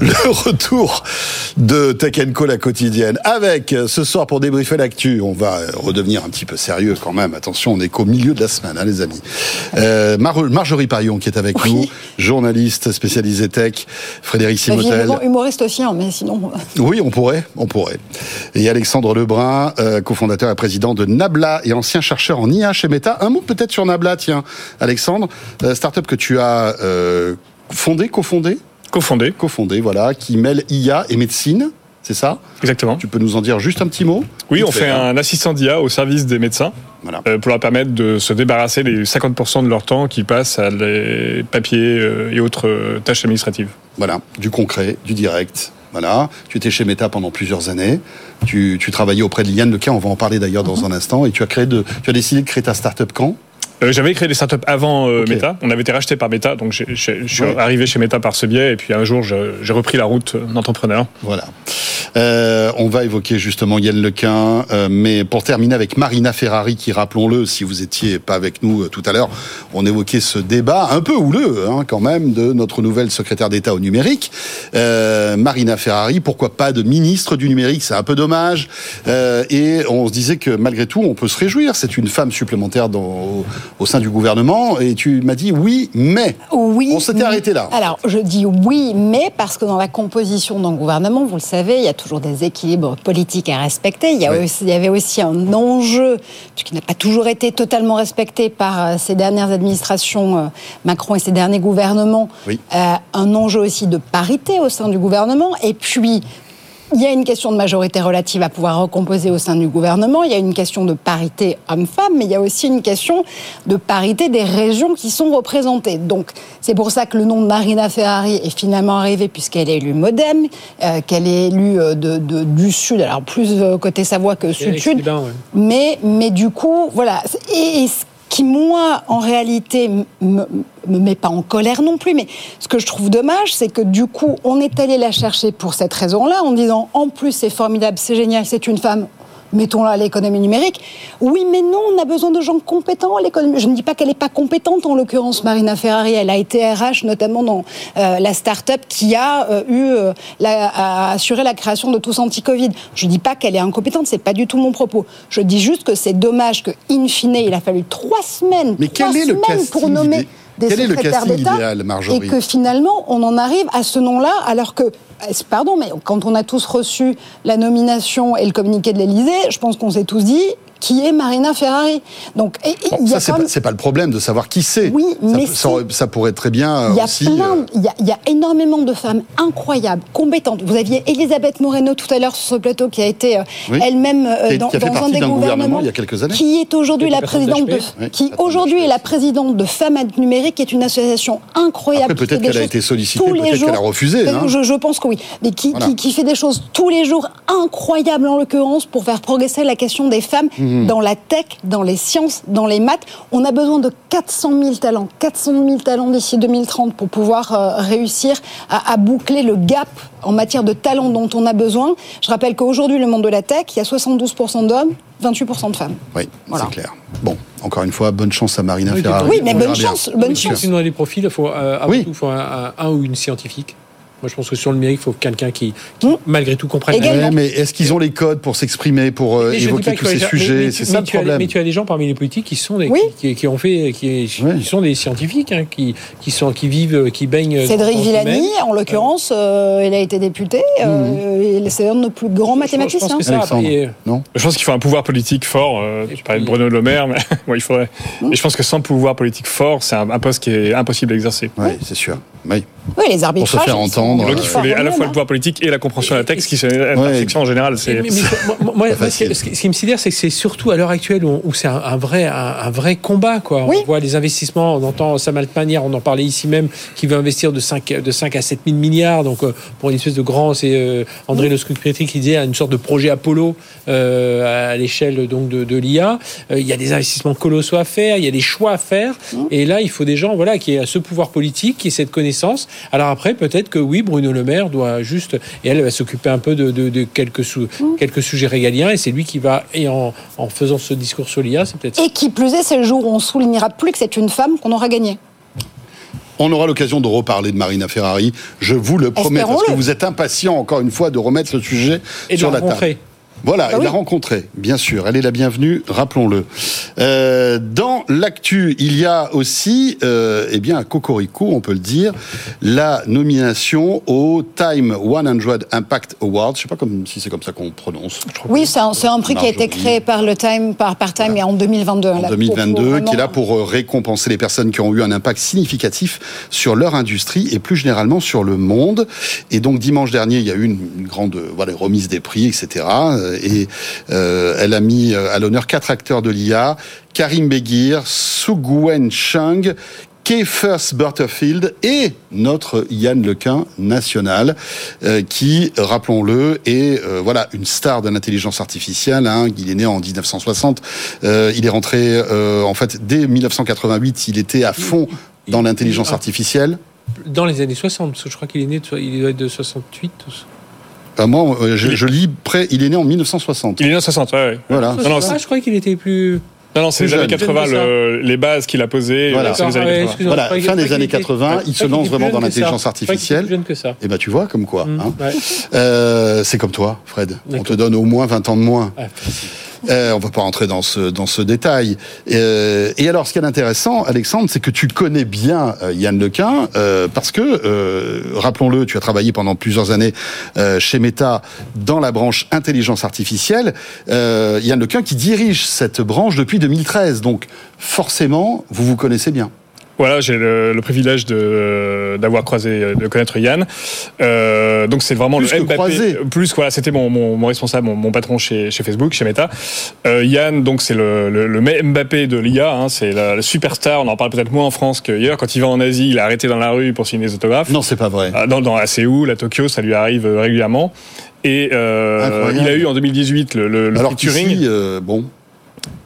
Le retour de Tech Co, la quotidienne, avec euh, ce soir pour débriefer l'actu. On va euh, redevenir un petit peu sérieux quand même. Attention, on est qu'au milieu de la semaine, hein, les amis. Euh, Marjorie Parion qui est avec nous, journaliste spécialisée tech. Frédéric Simotel. humoriste aussi, hein, mais sinon. Oui, on pourrait, on pourrait. Et Alexandre Lebrun, cofondateur et président de Nabla et ancien chercheur en IA chez Meta. Un mot peut-être sur Nabla, tiens, Alexandre, startup que tu as fondé, cofondé Cofondé. Cofondé, voilà, qui mêle IA et médecine. C'est ça? Exactement. Tu peux nous en dire juste un petit mot? Oui, on fait un assistant d'IA au service des médecins voilà. Euh, pour leur permettre de se débarrasser des 50% de leur temps qui passent à les papiers euh, et autres euh, tâches administratives. Voilà, du concret, du direct. Voilà, tu étais chez Meta pendant plusieurs années. Tu, travaillais auprès de Yann Lequin, on va en parler d'ailleurs dans mhm. un instant. Et tu as créé de, tu as décidé de créer ta startup quand? Euh, j'avais créé des startups avant euh, Meta. On avait été racheté par Meta, donc je suis arrivé chez Meta par ce biais. Et puis un jour, j'ai repris la route d'entrepreneur. Voilà. Euh, on va évoquer justement Yann Lequin, euh, mais pour terminer avec Marina Ferrari, qui rappelons-le, si vous étiez pas avec nous tout à l'heure, on évoquait ce débat un peu houleux hein, quand même de notre nouvelle secrétaire d'État au numérique, Marina Ferrari. Pourquoi pas de ministre du numérique? C'est un peu dommage. et on se disait que malgré tout, on peut se réjouir. C'est une femme supplémentaire dans au sein du gouvernement et tu m'as dit oui, mais. Oui. On s'était arrêté là. Alors, je dis oui, mais parce que dans la composition d'un gouvernement, vous le savez, il y a toujours des équilibres politiques à respecter. Il y, il y avait aussi un enjeu, qui n'a pas toujours été totalement respecté par euh, ces dernières administrations, euh, Macron et ces derniers gouvernements, oui. Euh, un enjeu aussi de parité au sein du gouvernement. Et puis, il y a une question de majorité relative à pouvoir recomposer au sein du gouvernement, il y a une question de parité homme-femme, mais il y a aussi une question de parité des régions qui sont représentées. Donc c'est pour ça que le nom de Marina Ferrari est finalement arrivé, puisqu'elle est élue Modem, euh, qu'elle est élue euh, de, du Sud, alors plus euh, côté Savoie que Sud-Sud. Mais, mais du coup, voilà. Et, qui, moi, en réalité, me, me met pas en colère non plus. Mais ce que je trouve dommage, c'est que du coup, on est allé la chercher pour cette raison-là, en disant en plus c'est formidable, c'est génial, c'est une femme, mettons-la à l'économie numérique. Oui, mais non, on a besoin de gens compétents à l'économie. Je ne dis pas qu'elle n'est pas compétente, en l'occurrence, Marina Ferrari. Elle a été RH, notamment dans euh, la start-up qui a euh, eu euh, la, assuré la création de tous anti-Covid. Je ne dis pas qu'elle est incompétente, c'est pas du tout mon propos. Je dis juste que c'est dommage que, in fine, il a fallu trois semaines, mais trois quel est semaines le pour nommer des Quel secrétaires d'État et que finalement on en arrive à ce nom-là alors que pardon, mais quand on a tous reçu la nomination et le communiqué de l'Élysée, je pense qu'on s'est tous dit qui est Marina Ferrari. Donc, ça, c'est pas, le problème de savoir qui c'est. Oui, mais ça, pourrait très bien il y a aussi. Euh, il, y a, énormément de femmes incroyables, compétentes. Vous aviez Elisabeth Moreno tout à l'heure sur ce plateau qui a été euh, elle-même euh, dans, un des gouvernements, il y a quelques années. qui est aujourd'hui la présidente de, qui aujourd'hui est la présidente de Femmes Numérique, qui est une association incroyable. Peut-être qu'elle a été sollicitée, peut-être qu'elle a refusé. Hein. Je, pense que oui, mais qui, qui, fait des choses tous les jours incroyables en l'occurrence pour faire progresser la question des femmes. Mmh. Mhm. dans la tech, dans les sciences, dans les maths. On a besoin de 400 000 talents, 400 000 talents d'ici 2030 pour pouvoir euh, réussir à, boucler le gap en matière de talents dont on a besoin. Je rappelle qu'aujourd'hui, le monde de la tech, il y a 72% d'hommes, 28% de femmes. Oui, c'est clair. Bon, encore une fois, bonne chance à Marina Ferrari. Oui, mais bonne chance, bonne chance. Dans les profils, il faut euh, avant tout faut un, ou une scientifique. Moi, je pense que sur le numérique, il faut quelqu'un qui, hmm. malgré tout, comprenne. mais est-ce qu'ils ont les codes pour s'exprimer, pour euh, évoquer tous ces sujets? C'est ça le problème. mais tu as des gens parmi les politiques qui sont des, qui, ont fait, qui, sont des scientifiques, hein, qui, qui sont, qui vivent, qui baignent. Cédric Villani, en l'occurrence, euh, il a été député. Euh, hmm. C'est un de nos plus grands mathématiciens. Je pense, que non? Je pense qu'il faut un pouvoir politique fort. tu parlais de Bruno Le Maire, mais il faudrait. Et je pense que sans pouvoir politique fort, c'est un, poste qui est impossible à exercer. Oui, c'est sûr. Oui. Oui, les arbitrages. Pour se faire entendre. Donc il faut à la fois le pouvoir politique et la compréhension de la texte, qui sont en général. C'est... moi, ce qui me sidère, c'est que c'est surtout à l'heure actuelle où, c'est un, vrai, un, vrai combat. Quoi. On voit les investissements, on entend Sam Altman on en parlait ici même, qui veut investir de 5, de 5 à 7 000 milliards. Donc euh, pour une espèce de grand, c'est euh, André Le Scrupetri qui disait une sorte de projet Apollo euh, à l'échelle donc de, de l'IA. il y a des investissements colossaux à faire, il y a des choix à faire. Et là, il faut des gens voilà, qui aient ce pouvoir politique, qui aient cette connaissance Alors après, peut-être que oui, Bruno Le Maire doit juste, et elle va s'occuper un peu de, quelques, mmh. quelques sujets régaliens, et c'est lui qui va, et en, faisant ce discours sur l'IA, c'est peut-être... Et qui plus est, c'est le jour où on soulignera plus que c'est une femme qu'on aura gagné. On aura l'occasion de reparler de Marina Ferrari, je vous le promets, parce que vous êtes impatient, encore une fois, de remettre le sujet sur la table. Voilà, bah il l'a rencontrée, bien sûr. Elle est la bienvenue, rappelons-le. Euh, dans l'actu, il y a aussi, euh, eh bien, à Cocorico, on peut le dire, la nomination au Time 100 Impact Award. Je sais pas comme, si c'est comme ça qu'on prononce. Oui, c'est un, prix qui a été créé par le Time, par, par Time, et en 2022. En 2022, qui est là pour euh, récompenser les personnes qui ont eu un impact significatif sur leur industrie et plus généralement sur le monde. Et donc dimanche dernier, il y a eu une, grande voilà, remise des prix, etc. Euh, et euh, elle a mis euh, à l'honneur quatre acteurs de l'IA Karim Beguir, Sugwen Chang, First Butterfield et notre Yann Lequin national, qui, rappelons-le, est voilà une star de l'intelligence artificielle. Hein. il est né en 1960. il est rentré en fait dès 1988. Il était à fond dans l'intelligence artificielle. Dans les années 60, parce que je crois qu'il est né, il doit être de 68. Ah, moi, euh, je, lis près. Il est né en 1960. Il est né en 60, ouais. Voilà. Non, non, je croyais qu'il était plus. Non, non, c'est les années 80, les bases qu'il a posées. Voilà, les années 80. voilà fin des années 80, il se lance vraiment dans l'intelligence artificielle. Plus jeune que ça. Et eh ben, tu vois, comme quoi. Mm, hein. euh, c'est comme toi, Fred. On te donne au moins 20 ans de moins. Ah, euh, on ne va pas rentrer dans ce, dans ce détail. Euh, et alors, ce qui est intéressant, Alexandre, c'est que tu connais bien euh, Yann Lequin, parce que, rappelons-le, tu as travaillé pendant plusieurs années chez Meta dans la branche intelligence artificielle. Yann Lequin qui dirige cette branche depuis 2013. Donc, forcément, vous vous connaissez bien. Voilà, j'ai le, privilège de d'avoir croisé, de connaître Yann. Euh, donc c'est vraiment plus le Mbappé. Plus voilà, c'était mon, mon, responsable, mon, patron chez, chez Facebook, chez Meta. Euh, Yann, donc c'est le, le, Mbappé de l'IA. Hein, c'est la, superstar. On en parle peut-être moins en France qu'ailleurs. Quand il va en Asie, il est arrêté dans la rue pour signer des autographes. Non, c'est pas vrai. Ah, dans, dans à Séoul, à Tokyo, ça lui arrive régulièrement. Et euh, il a eu en 2018 le, le, Alors prix Turing. Euh, bon.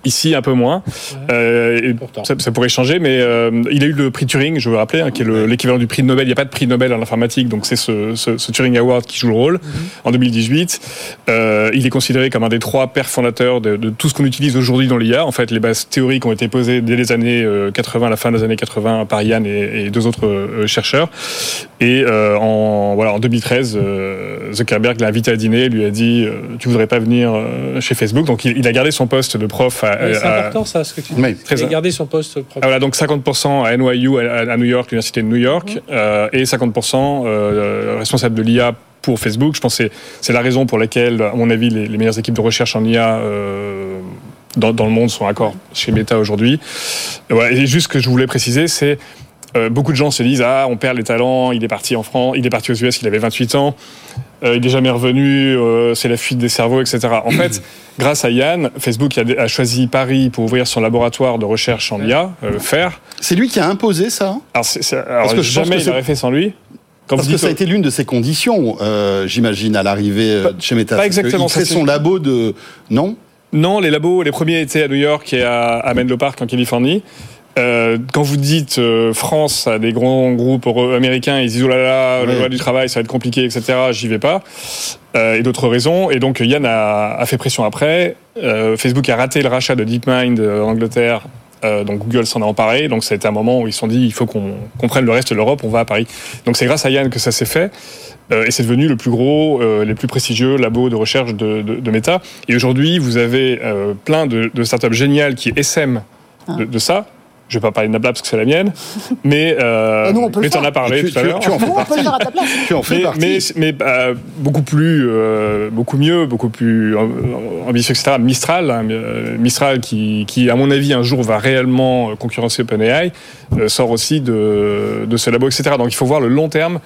Ici, un peu moins. Euh, ça, ça, pourrait changer, mais euh, il a eu le prix Turing, je veux rappeler, hein, qui est l'équivalent du prix Nobel. Il n'y a pas de prix Nobel en informatique, donc c'est ce, ce, ce, Turing Award qui joue le rôle. Mhm. En 2018, euh, il est considéré comme un des trois pères fondateurs de, de tout ce qu'on utilise aujourd'hui dans l'IA. En fait, les bases théoriques ont été posées dès les années 80, euh, la fin des années 80, par Yann et, et deux autres chercheurs. Et en, voilà, en 2013, Zuckerberg l'a invité à dîner, lui a dit Tu voudrais pas venir chez Facebook? Donc il, il a gardé son poste de prof à euh, c'est important ça, ce que tu dis. Oui, très garder son poste propre. Ah, voilà, donc 50% à NYU, à, New York, l'université de New York, euh, et 50% euh, responsable de l'IA pour Facebook. Je pense que c'est la raison pour laquelle, à mon avis, les, meilleures équipes de recherche en IA dans, le monde sont encore chez Meta aujourd'hui. Et, juste ce que je voulais préciser, c'est beaucoup de gens se disent ah on perd les talents, il est parti en France, il est parti aux US, il avait 28 ans. Euh, il n'est jamais revenu, euh, c'est la fuite des cerveaux, etc. En fait, grâce à Yann, Facebook a, choisi Paris pour ouvrir son laboratoire de recherche en IA, euh, FAIR. C'est lui qui a imposé ça Alors, Parce que jamais il l'aurait fait sans lui. Parce que ça a été l'une de ses conditions, j'imagine, à l'arrivée de chez Meta. Pas exactement. Il son labo de... Non? Non, les labos, les premiers étaient à New York et à, à Menlo Park en Californie. Euh, quand vous dites euh, France à des grands groupes américains, ils disent oh là là, le droit du travail, ça va être compliqué, etc. J'y vais pas. Euh, et d'autres raisons. Et donc Yann a, a fait pression après. Euh, Facebook a raté le rachat de DeepMind en Angleterre. donc Google s'en a emparé. Donc été un moment où ils se sont dit il faut qu'on prenne le reste de l'Europe, on va à Paris. Donc c'est grâce à Yann que ça s'est fait. et c'est devenu le plus gros, les plus prestigieux labos de recherche de, de, de Meta. Et aujourd'hui, vous avez plein de, de startups géniales qui essaiment de, de ça je vais pas parler de Nabla parce que c'est la mienne, mais euh, mais t'en as parlé tout à l'heure. Tu, en fais partie. Tu en fais mais, mais, euh, beaucoup plus, euh, beaucoup mieux, beaucoup plus ambitieux, etc. Mistral, hein, euh, Mistral qui, qui, à mon avis, un jour va réellement concurrencer OpenAI, sort aussi de, de ce labo, etc. Donc il faut voir le long terme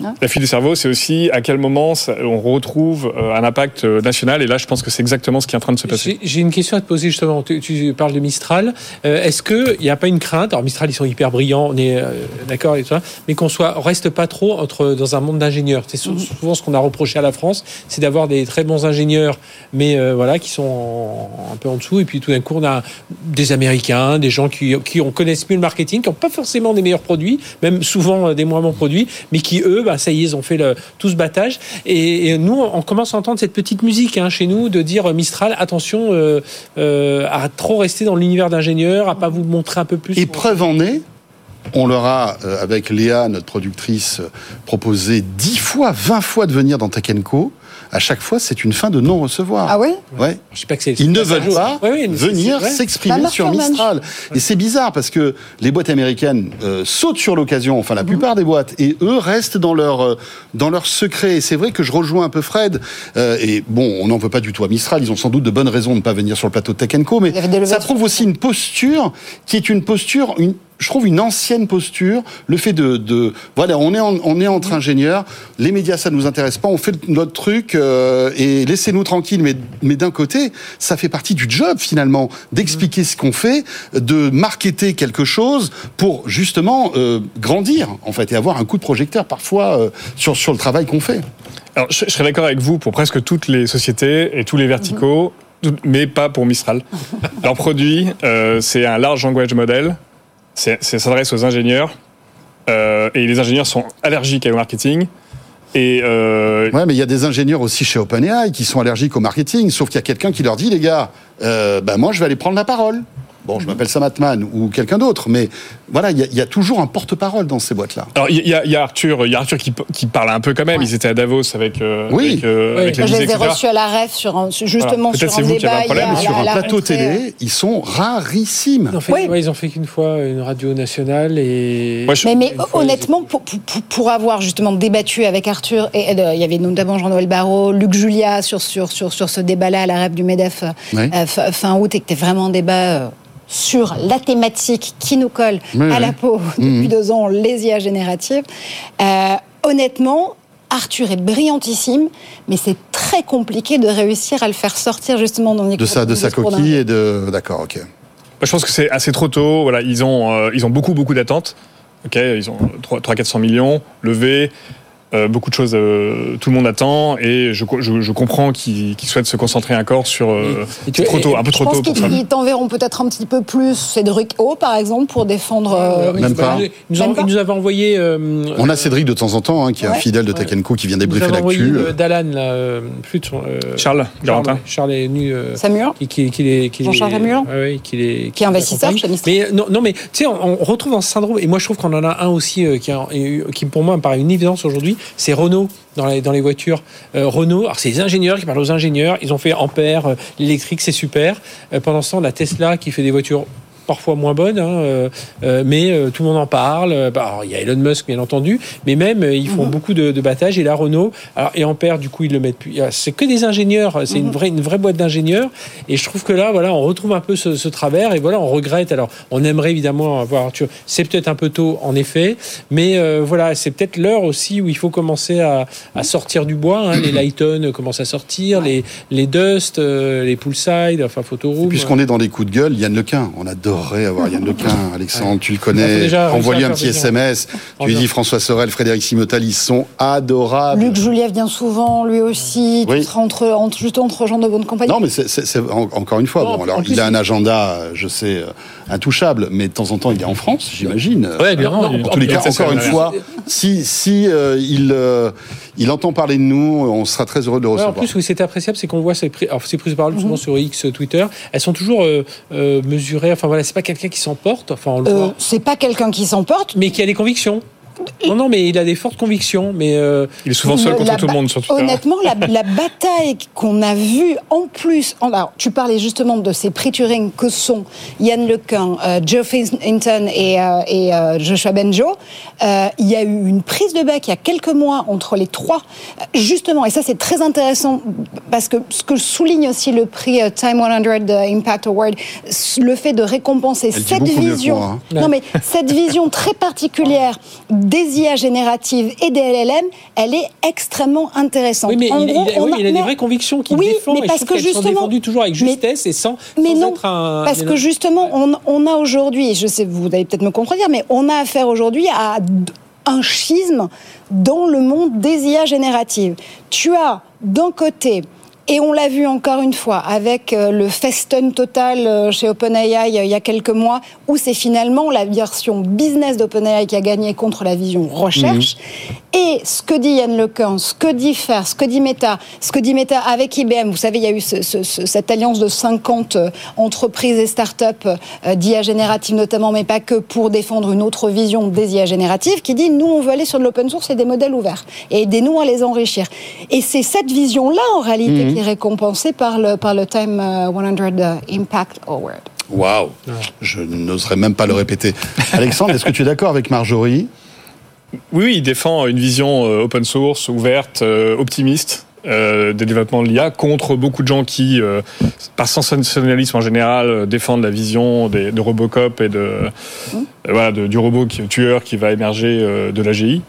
la fuite du cerveau, c'est aussi à quel moment on retrouve euh, un impact euh, national. Et là, je pense que c'est exactement ce qui est en train de se passer. J'ai une question à te poser justement. Tu, parles de Mistral. Euh, est-ce qu'il n'y a pas une crainte? Alors Mistral, ils sont hyper brillants, on est d'accord et tout ça, mais qu'on soit reste pas trop entre dans un monde d'ingénieurs. C'est souvent ce qu'on a reproché à la France, c'est d'avoir des très bons ingénieurs, mais voilà, qui sont un peu en dessous. Et puis tout d'un coup, on a des Américains, des gens qui, qui connaissent mieux le marketing, qui n'ont pas forcément des meilleurs produits, même souvent des moins bons produits, mais qui eux bah, ça y est, ils ont fait le, tout ce battage. Et, nous, on commence à entendre cette petite musique hein, chez nous de dire Mistral, attention euh, euh, à trop rester dans l'univers d'ingénieur, à pas vous montrer un peu plus. Et preuve en est, on leur a, euh, avec Léa, notre productrice, proposé 10 fois, 20 fois de venir dans Tech à chaque fois, c'est une fin de non-recevoir. Ah oui Ouais. Je sais pas que c'est. Ils ne veulent pas venir s'exprimer sur Mistral. Et c'est bizarre parce que les boîtes américaines euh, sautent sur l'occasion, enfin la mhm. plupart des boîtes, et eux restent dans leur euh, dans leur secret. Et c'est vrai que je rejoins un peu Fred. Euh, et bon, on n'en veut pas du tout à Mistral. Ils ont sans doute de bonnes raisons de ne pas venir sur le plateau de Tech mais ça trouve aussi une posture qui est une posture, une, je trouve une ancienne posture, le fait de, de voilà, on est on est entre ingénieurs, les médias ça nous intéresse pas, on fait notre truc euh, et laissez-nous tranquilles. Mais mais d'un côté, ça fait partie du job finalement d'expliquer ce qu'on fait, de marketer quelque chose pour justement euh, grandir en fait et avoir un coup de projecteur parfois euh, sur sur le travail qu'on fait. Alors je, serais d'accord avec vous pour presque toutes les sociétés et tous les verticaux. Mais pas pour Mistral. Leur produit, c'est un large language model ça s'adresse aux ingénieurs. Euh, et les ingénieurs sont allergiques au marketing. Et euh... Ouais, mais il y a des ingénieurs aussi chez OpenAI qui sont allergiques au marketing, sauf qu'il y a quelqu'un qui leur dit, les gars, euh, bah moi je vais aller prendre la parole. Bon, je m'appelle Sam Atman ou quelqu'un d'autre, mais voilà, il y, a toujours un porte-parole dans ces boîtes-là. Alors, il y, a Arthur, il y a Arthur qui, qui, parle un peu quand même. Ils étaient à Davos avec. Euh, oui. Euh, je les ai reçus à la REF sur un, justement sur un débat. Un sur un plateau télé, ils sont rarissimes. Ils ont fait, ils ont fait qu'une fois une radio nationale et. mais, mais honnêtement, pour, pour, pour, avoir justement débattu avec Arthur et euh, il y avait notamment Jean-Noël Barrot, Luc Julia sur sur sur sur ce débat-là à la REF du Medef fin août et que c'était vraiment un débat sur la thématique qui nous colle à la peau depuis mmh. deux ans, les IA génératives. Euh, honnêtement, Arthur est brillantissime, mais c'est très compliqué de réussir à le faire sortir justement dans de sa de sa coquille et de d'accord, ok. Je pense que c'est assez trop tôt. Voilà, ils ont euh, ils ont beaucoup beaucoup d'attentes. Ok, ils ont 3 400 millions levés. Euh, beaucoup de choses, euh, tout le monde attend, et je, je, je comprends qu'ils souhaitent se concentrer encore sur euh, trop tôt, un peu trop tôt. Je pense qu'ils t'enverront peut-être un petit peu plus Cédric O, par exemple, pour défendre. Même pas. Ils nous, Même nous envoyé. On a Cédric de temps en temps, hein, qui est un fidèle de Tekenko, qui vient débriefer l'actu. Dalan, là, plus Charles, Charles, Charles est venu. Samuel. Qui, qui, est, qui Jean-Charles Samuel. Oui, qui est, qui est investisseur Mais non, non, mais tu sais, on, on, retrouve un syndrome, et moi je trouve qu'on en a un aussi qui, qui pour moi me paraît une évidence aujourd'hui c'est Renault dans les, voitures. Euh, Renault, alors c'est les ingénieurs qui parlent aux ingénieurs, ils ont fait Ampère, euh, l'électrique c'est super. Euh, pendant ce temps, la Tesla qui fait des voitures parfois moins bonne, hein, euh, euh, mais euh, tout le monde en parle. Bah, il y a Elon Musk, bien entendu, mais même ils font mhm. beaucoup de, de battages. Et la Renault, alors, et Ampère, du coup, ils le mettent plus. C'est que des ingénieurs, c'est une, mhm. vraie, une vraie boîte d'ingénieurs. Et je trouve que là, voilà, on retrouve un peu ce, travers. Et voilà, on regrette. Alors, on aimerait évidemment avoir C'est peut-être un peu tôt, en effet, mais voilà, c'est peut-être l'heure aussi où il faut commencer à, à sortir du bois. Hein. Les Lighton commencent à sortir, les, les Dust, les Poolside, enfin Photoroom. Puisqu'on est dans les coups de gueule, Yann Lequin, on adore avoir Yann Lequin. Alexandre, tu le connais. Envoie-lui un petit SMS. Tu lui dis François Sorel, Frédéric Simotal, ils sont adorables. Luc Juliette vient souvent, lui aussi. Oui. Tu entre, entre, juste entre gens de bonne compagnie. Non, mais c'est encore une fois. bon, alors, il a un agenda, je sais, euh, intouchable, mais de temps en temps, il est en France, j'imagine. Oui, bien. En, tous les cas, encore une fois, si, si euh, il. Euh, il entend parler de nous, on sera très heureux de le recevoir. en plus, oui, c'est appréciable, c'est qu'on voit ses, prises de parole souvent mhm. sur X, Twitter, elles sont toujours euh, euh, mesurées. Enfin voilà, c'est pas quelqu'un qui s'emporte. Enfin, on le euh, C'est pas quelqu'un qui s'emporte, mais qui a des convictions. Non, non, mais il a des fortes convictions. Mais euh, il est souvent seul contre tout le monde sur Twitter. Honnêtement, la, bataille qu'on a vue en plus. Alors, tu parlais justement de ces prix Turing que sont Yann Lequin, euh, Joe Hinton et, euh, et euh, Joshua Benjo. il y a eu une prise de bec il y a quelques mois entre les trois, justement. Et ça, c'est très intéressant parce que ce que souligne aussi le prix Time 100 Impact Award, le fait de récompenser cette vision. Hein. Non, mais cette vision très particulière des IA génératives et des LLM, elle est extrêmement intéressante. Oui, mais il, il, a, des vraies convictions qu'il oui, défend. Mais parce que justement, sont toujours avec justesse et sans, mais non, être un. Parce que justement, on, on a aujourd'hui, je sais, vous allez peut-être me contredire, mais on a affaire aujourd'hui à un schisme dans le monde des IA génératives. Tu as d'un côté et on l'a vu encore une fois avec euh, le festin total euh, chez OpenAI il y a quelques mois, où c'est finalement la version business d'OpenAI qui a gagné contre la vision recherche. Mhm. Et ce que dit Yann Lequin, ce que dit Fer, ce que dit Meta, ce que dit Meta avec IBM, vous savez, il y a eu cette alliance de 50 euh, entreprises et start-up d'IA générative notamment, mais pas que pour défendre une autre vision des IA génératives, qui dit nous on veut aller sur de l'open source et des modèles ouverts et aidez-nous à les enrichir. Et c'est cette vision-là en réalité mhm. qui récompensé par le, par le Time 100 euh, Impact Award. Waouh Je n'oserais même pas le répéter. Alexandre, est-ce que tu es d'accord avec Marjorie? Oui, il défend une vision euh, open source, ouverte, euh, optimiste des développements de l'IA contre beaucoup de gens qui, par sensationnalisme en général, défendent la vision de Robocop et de, mmh. voilà, du robot tueur qui va émerger de l'AGI.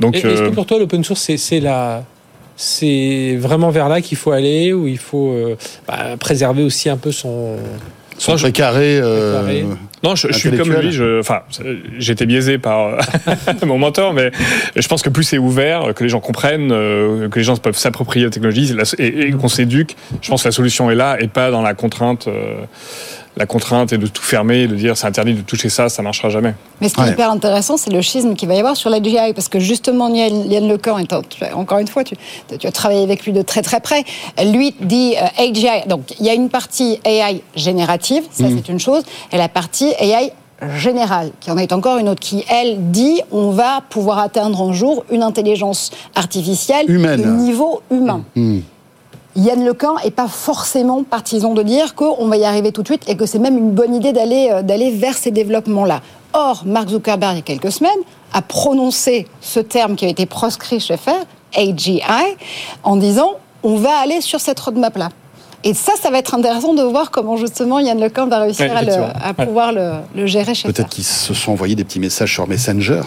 Donc, est-ce que pour toi l'open source c'est la c'est vraiment vers là qu'il faut aller, où il faut euh, bah, préserver aussi un peu son, son précaré. Euh, non, je, suis comme lui. Je, enfin, j'étais biaisé par mon mentor, mais je pense que plus c'est ouvert, que les gens comprennent, euh, que les gens peuvent s'approprier la technologie et, qu'on s'éduque, je pense que la solution est là et pas dans la contrainte la contrainte est de tout fermer, de dire c'est interdit de toucher ça, ça marchera jamais. Mais ce qui est hyper intéressant, c'est le schisme qu'il va y avoir sur l'AGI, parce que justement, Yann Lecan, encore une fois, tu, tu, as travaillé avec lui de très très près, lui dit euh, AGI, donc il y a une partie AI générative, ça mm. c'est une chose, et la partie AI générale, qui en est encore une autre, qui, elle, dit on va pouvoir atteindre un jour une intelligence artificielle Humaine. de niveau humain. Mm. Yann Lequin n'est pas forcément partisan de dire qu'on va y arriver tout de suite et que c'est même une bonne idée d'aller euh, d'aller vers ces développements-là. Or, Mark Zuckerberg, il y a quelques semaines, a prononcé ce terme qui a été proscrit chez FR, AGI, en disant on va aller sur cette roadmap-là. Et ça, ça va être intéressant de voir comment justement Yann Lequin va réussir à, pouvoir le, le, gérer chez Peut-être qu'ils se sont envoyés des petits messages sur Messenger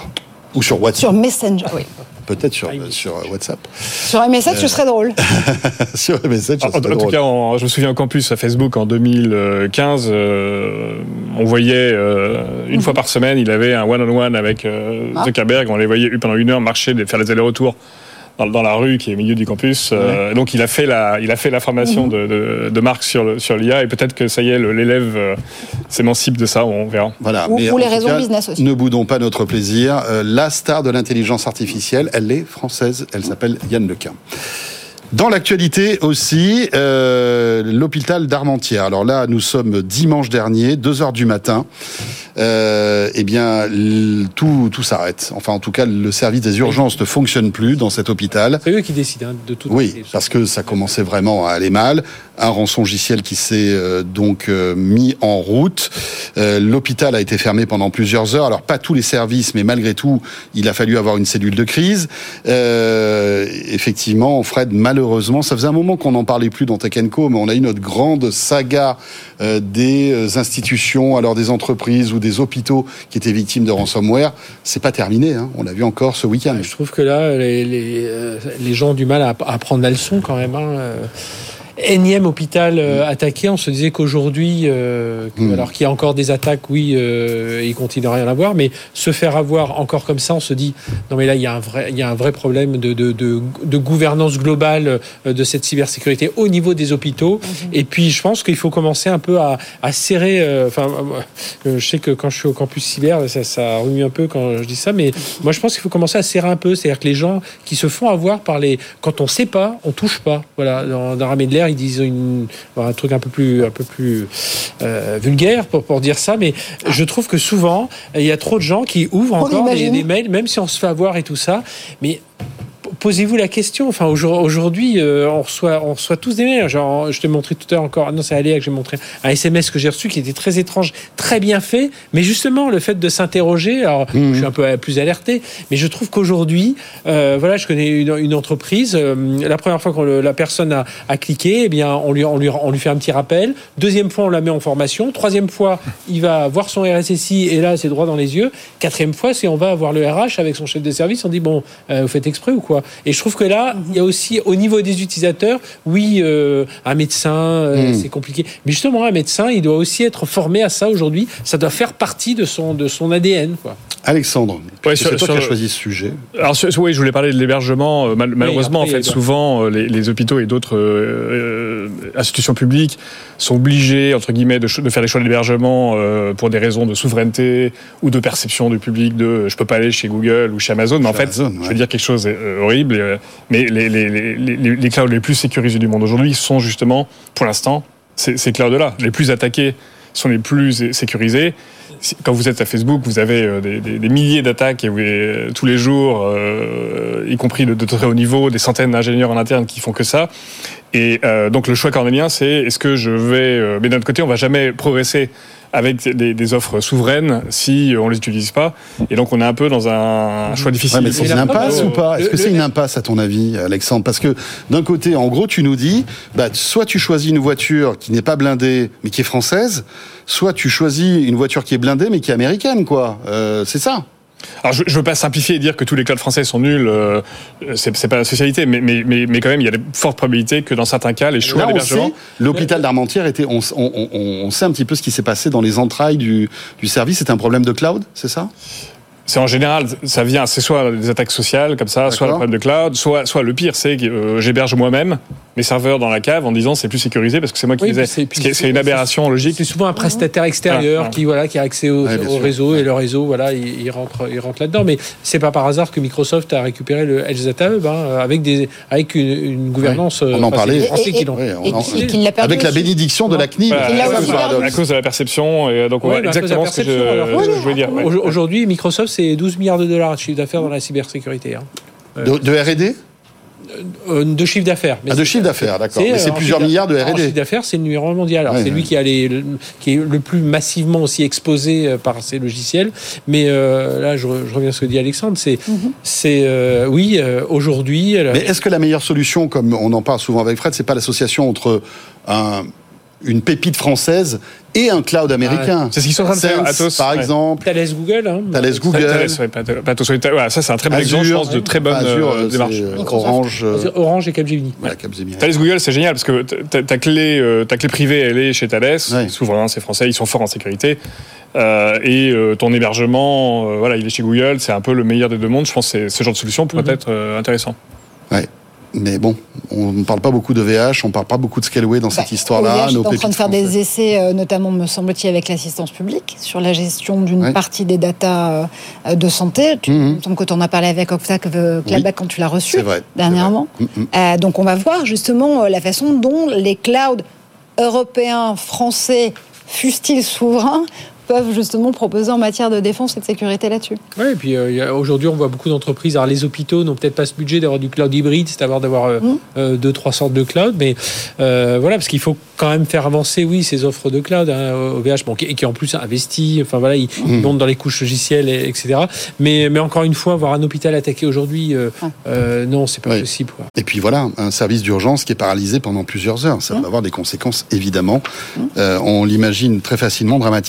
ou sur WhatsApp. Sur Messenger, oui peut-être sur, sur WhatsApp. Sur message, ce serait drôle. sur message, ce serait drôle. En tout cas, je me souviens au campus à Facebook en 2015, euh, on voyait euh, une fois par semaine, il avait un one-on-one avec euh, ah. Zuckerberg. On les voyait pendant une heure marcher, faire des allers-retours dans, la rue qui est au milieu du campus. Euh, donc il a fait la, il a fait la formation mhm. de, de, Marc sur, sur l'IA et peut-être que ça y est, l'élève euh, s'émancipe de ça, on verra. Voilà. Ou, les raisons business aussi. Ne boudons pas notre plaisir. Euh, la star de l'intelligence artificielle, elle est française, elle s'appelle Yann Lequin. Dans l'actualité aussi, euh, l'hôpital d'Armentières. Alors là, nous sommes dimanche dernier, 2 heures du matin. Euh, eh bien, tout, tout s'arrête. Enfin, en tout cas, le service des urgences ne fonctionne plus dans cet hôpital. C'est eux qui décident hein, de tout. Oui, parce que ça commençait vraiment à aller mal. Un rançongiciel qui s'est euh, donc mis en route. L'hôpital a été fermé pendant plusieurs heures. Alors, pas tous les services, mais malgré tout, il a fallu avoir une cellule de crise. effectivement, Fred, malheureusement, ça faisait un moment qu'on n'en parlait plus dans Tech mais on a eu notre grande saga des institutions, alors des entreprises ou des hôpitaux qui étaient victimes de ransomware, c'est pas terminé. Hein. On l'a vu encore ce week-end. Je trouve que là, les, les, euh, gens ont du mal à, à prendre la leçon quand même. Hein. Énième hôpital euh, attaqué. On se disait qu'aujourd'hui, euh, mm. alors qu'il y a encore des attaques, oui, euh, il continue à rien avoir, mais se faire avoir encore comme ça, on se dit non mais là il y a un vrai, il y a un vrai problème de, de, de, gouvernance globale euh, de cette cybersécurité au niveau des hôpitaux. Mm-hmm. Et puis je pense qu'il faut commencer un peu à, à serrer. Enfin, je sais que quand je suis au campus cyber, ça, ça remue un peu quand je dis ça, mais moi je pense qu'il faut commencer à serrer un peu, c'est-à-dire que les gens qui se font avoir par les, quand on sait pas, on touche pas. Voilà, dans, dans de l'air ils disent une, un truc un peu plus, un peu plus euh, vulgaire pour, pour dire ça, mais je trouve que souvent, il y a trop de gens qui ouvrent encore des, mails, même si on se fait avoir et tout ça. Mais posez-vous la question. Enfin, aujourd'hui, euh, on, reçoit, on reçoit tous des mails. Genre, je te montrais tout à l'heure encore, non, c'est Aléa que j'ai montré un SMS que j'ai reçu qui était très étrange, très bien fait. Mais justement, le fait de s'interroger, alors mmh. je suis un peu plus alerté, mais je trouve qu'aujourd'hui, euh, voilà, je connais une, entreprise. Euh, la première fois que la personne a, a, cliqué, eh bien, on lui, on, lui, on lui fait un petit rappel. Deuxième fois, on la met en formation. Troisième fois, il va voir son RSSI et là, c'est droit dans les yeux. Quatrième fois, c'est on va avoir le RH avec son chef de service. On dit bon, vous faites exprès ou quoi? Et je trouve que là, il y a aussi au niveau des utilisateurs, oui, euh, un médecin, euh, hmm. c'est compliqué. Mais justement, un médecin, il doit aussi être formé à ça aujourd'hui. Ça doit faire partie de son, de son ADN. Quoi. Alexandre, c'est toi qui as choisi ce sujet. Alors, oui, je voulais parler de l'hébergement. Euh, malheureusement, en fait, souvent, les, hôpitaux et d'autres institutions publiques sont obligés, entre guillemets, de, faire des choix d'hébergement pour des raisons de souveraineté ou de perception du public de je peux pas aller chez Google ou chez Amazon. Mais en fait, je veux dire quelque chose horrible. Mais les, les, les, clouds les plus sécurisés du monde aujourd'hui sont justement, pour l'instant, ces, ces clouds-là. Les plus attaqués sont les plus sécurisés. Quand vous êtes à Facebook, vous avez euh, des, milliers d'attaques euh, tous les jours, euh, y compris de, très haut niveau, des centaines d'ingénieurs en interne qui font que ça. Et euh, donc le choix cornélien, c'est est-ce que je vais... mais d'un autre côté, on va jamais progresser avec des, des, offres souveraines si on les utilise pas. Et donc on est un peu dans un choix difficile. mais c'est une impasse ou pas Est-ce que c'est une impasse à ton avis, Alexandre? Parce que d'un côté, en gros, tu nous dis, bah, soit tu choisis une voiture qui n'est pas blindée mais qui est française, soit tu choisis une voiture qui est blindée mais qui est américaine, quoi. Euh, c'est ça. Alors, je ne veux pas simplifier et dire que tous les clouds français sont nuls, euh, c'est pas la spécialité, mais, mais, mais, quand même, il y a de fortes probabilités que dans certains cas, les choix d'hébergement. L'hôpital d'Armentières était. On, on, on, sait un petit peu ce qui s'est passé dans les entrailles du, du service. C'est un problème de cloud, c'est ça? C'est en général, ça vient, c'est soit des attaques sociales comme ça, soit le problème de cloud, soit, soit le pire, c'est que euh, j'héberge moi-même mes serveurs dans la cave en disant c'est plus sécurisé parce que c'est moi qui les ai. C'est une aberration logique. C'est souvent un prestataire extérieur qui voilà qui a accès au, réseau et le réseau voilà il, rentre il rentre là-dedans. Mais c'est pas par hasard que Microsoft a récupéré le Edge Data Hub hein, avec des avec une, gouvernance. On en parlait. avec la bénédiction de la CNIL. à cause de la perception et donc exactement ce que je voulais dire. Aujourd'hui Microsoft c'est 12 milliards de dollars de chiffre d'affaires dans la cybersécurité. Hein. De, R&D euh, de chiffre d'affaires. Ah, de chiffre d'affaires, d'accord. Mais c'est plusieurs milliards de R&D. chiffre d'affaires, c'est le numéro mondial. c'est lui qui, a qui est le plus massivement aussi exposé euh, par ces logiciels. Mais euh, là, je, reviens à ce que dit Alexandre. C'est, mhm. c'est oui, aujourd'hui. Mais est-ce que la meilleure solution, comme on en parle souvent avec Fred, c'est pas l'association entre un une pépite française et un cloud américain. Ah, c'est ce qu'ils sont en train de faire. Atos, par exemple. Thales Google. Hein. Thales Google. Thales, ça, c'est un très bon exemple, je pense, de très bonne Azure, euh, démarche. Euh, Orange. Euh, Orange et Capgemini. Capgemini. Thales Google, c'est génial parce que ta clé, ta clé privée, elle est chez Thales. Souvent, c'est français, ils sont forts en sécurité. et ton hébergement, voilà, il est chez Google. C'est un peu le meilleur des deux mondes. Je pense que ce genre de solution pourrait mhm. être intéressant. Ouais. Mais bon, on ne parle pas beaucoup de VH, on ne parle pas beaucoup de Scaleway dans cette bah, histoire-là. On est en train de faire des essais, euh, notamment, me semble-t-il, avec l'assistance publique, sur la gestion d'une partie des datas euh, de santé. Tu, mm -hmm. que tu en as parlé avec Octave euh, Clabac quand tu l'as reçu dernièrement. Mhm. donc on va voir justement la façon dont les clouds européens, français, fussent-ils souverains, peuvent justement proposer en matière de défense et de sécurité là-dessus. Oui, et puis euh, aujourd'hui, on voit beaucoup d'entreprises. Alors, les hôpitaux n'ont peut-être pas ce budget d'avoir du cloud hybride, c'est-à-dire d'avoir euh, mmh. euh, deux, trois sortes de cloud, mais voilà, parce qu'il faut quand même faire avancer, oui, ces offres de cloud, hein, OVH, bon, qui, qui, en plus investi, enfin voilà, ils, mmh. montent dans les couches logicielles, etc. Mais, mais encore une fois, voir un hôpital attaqué aujourd'hui, non, c'est pas possible. Et puis voilà, un service d'urgence qui est paralysé pendant plusieurs heures, ça mmh. va avoir des conséquences évidemment, on l'imagine très facilement dramatiques.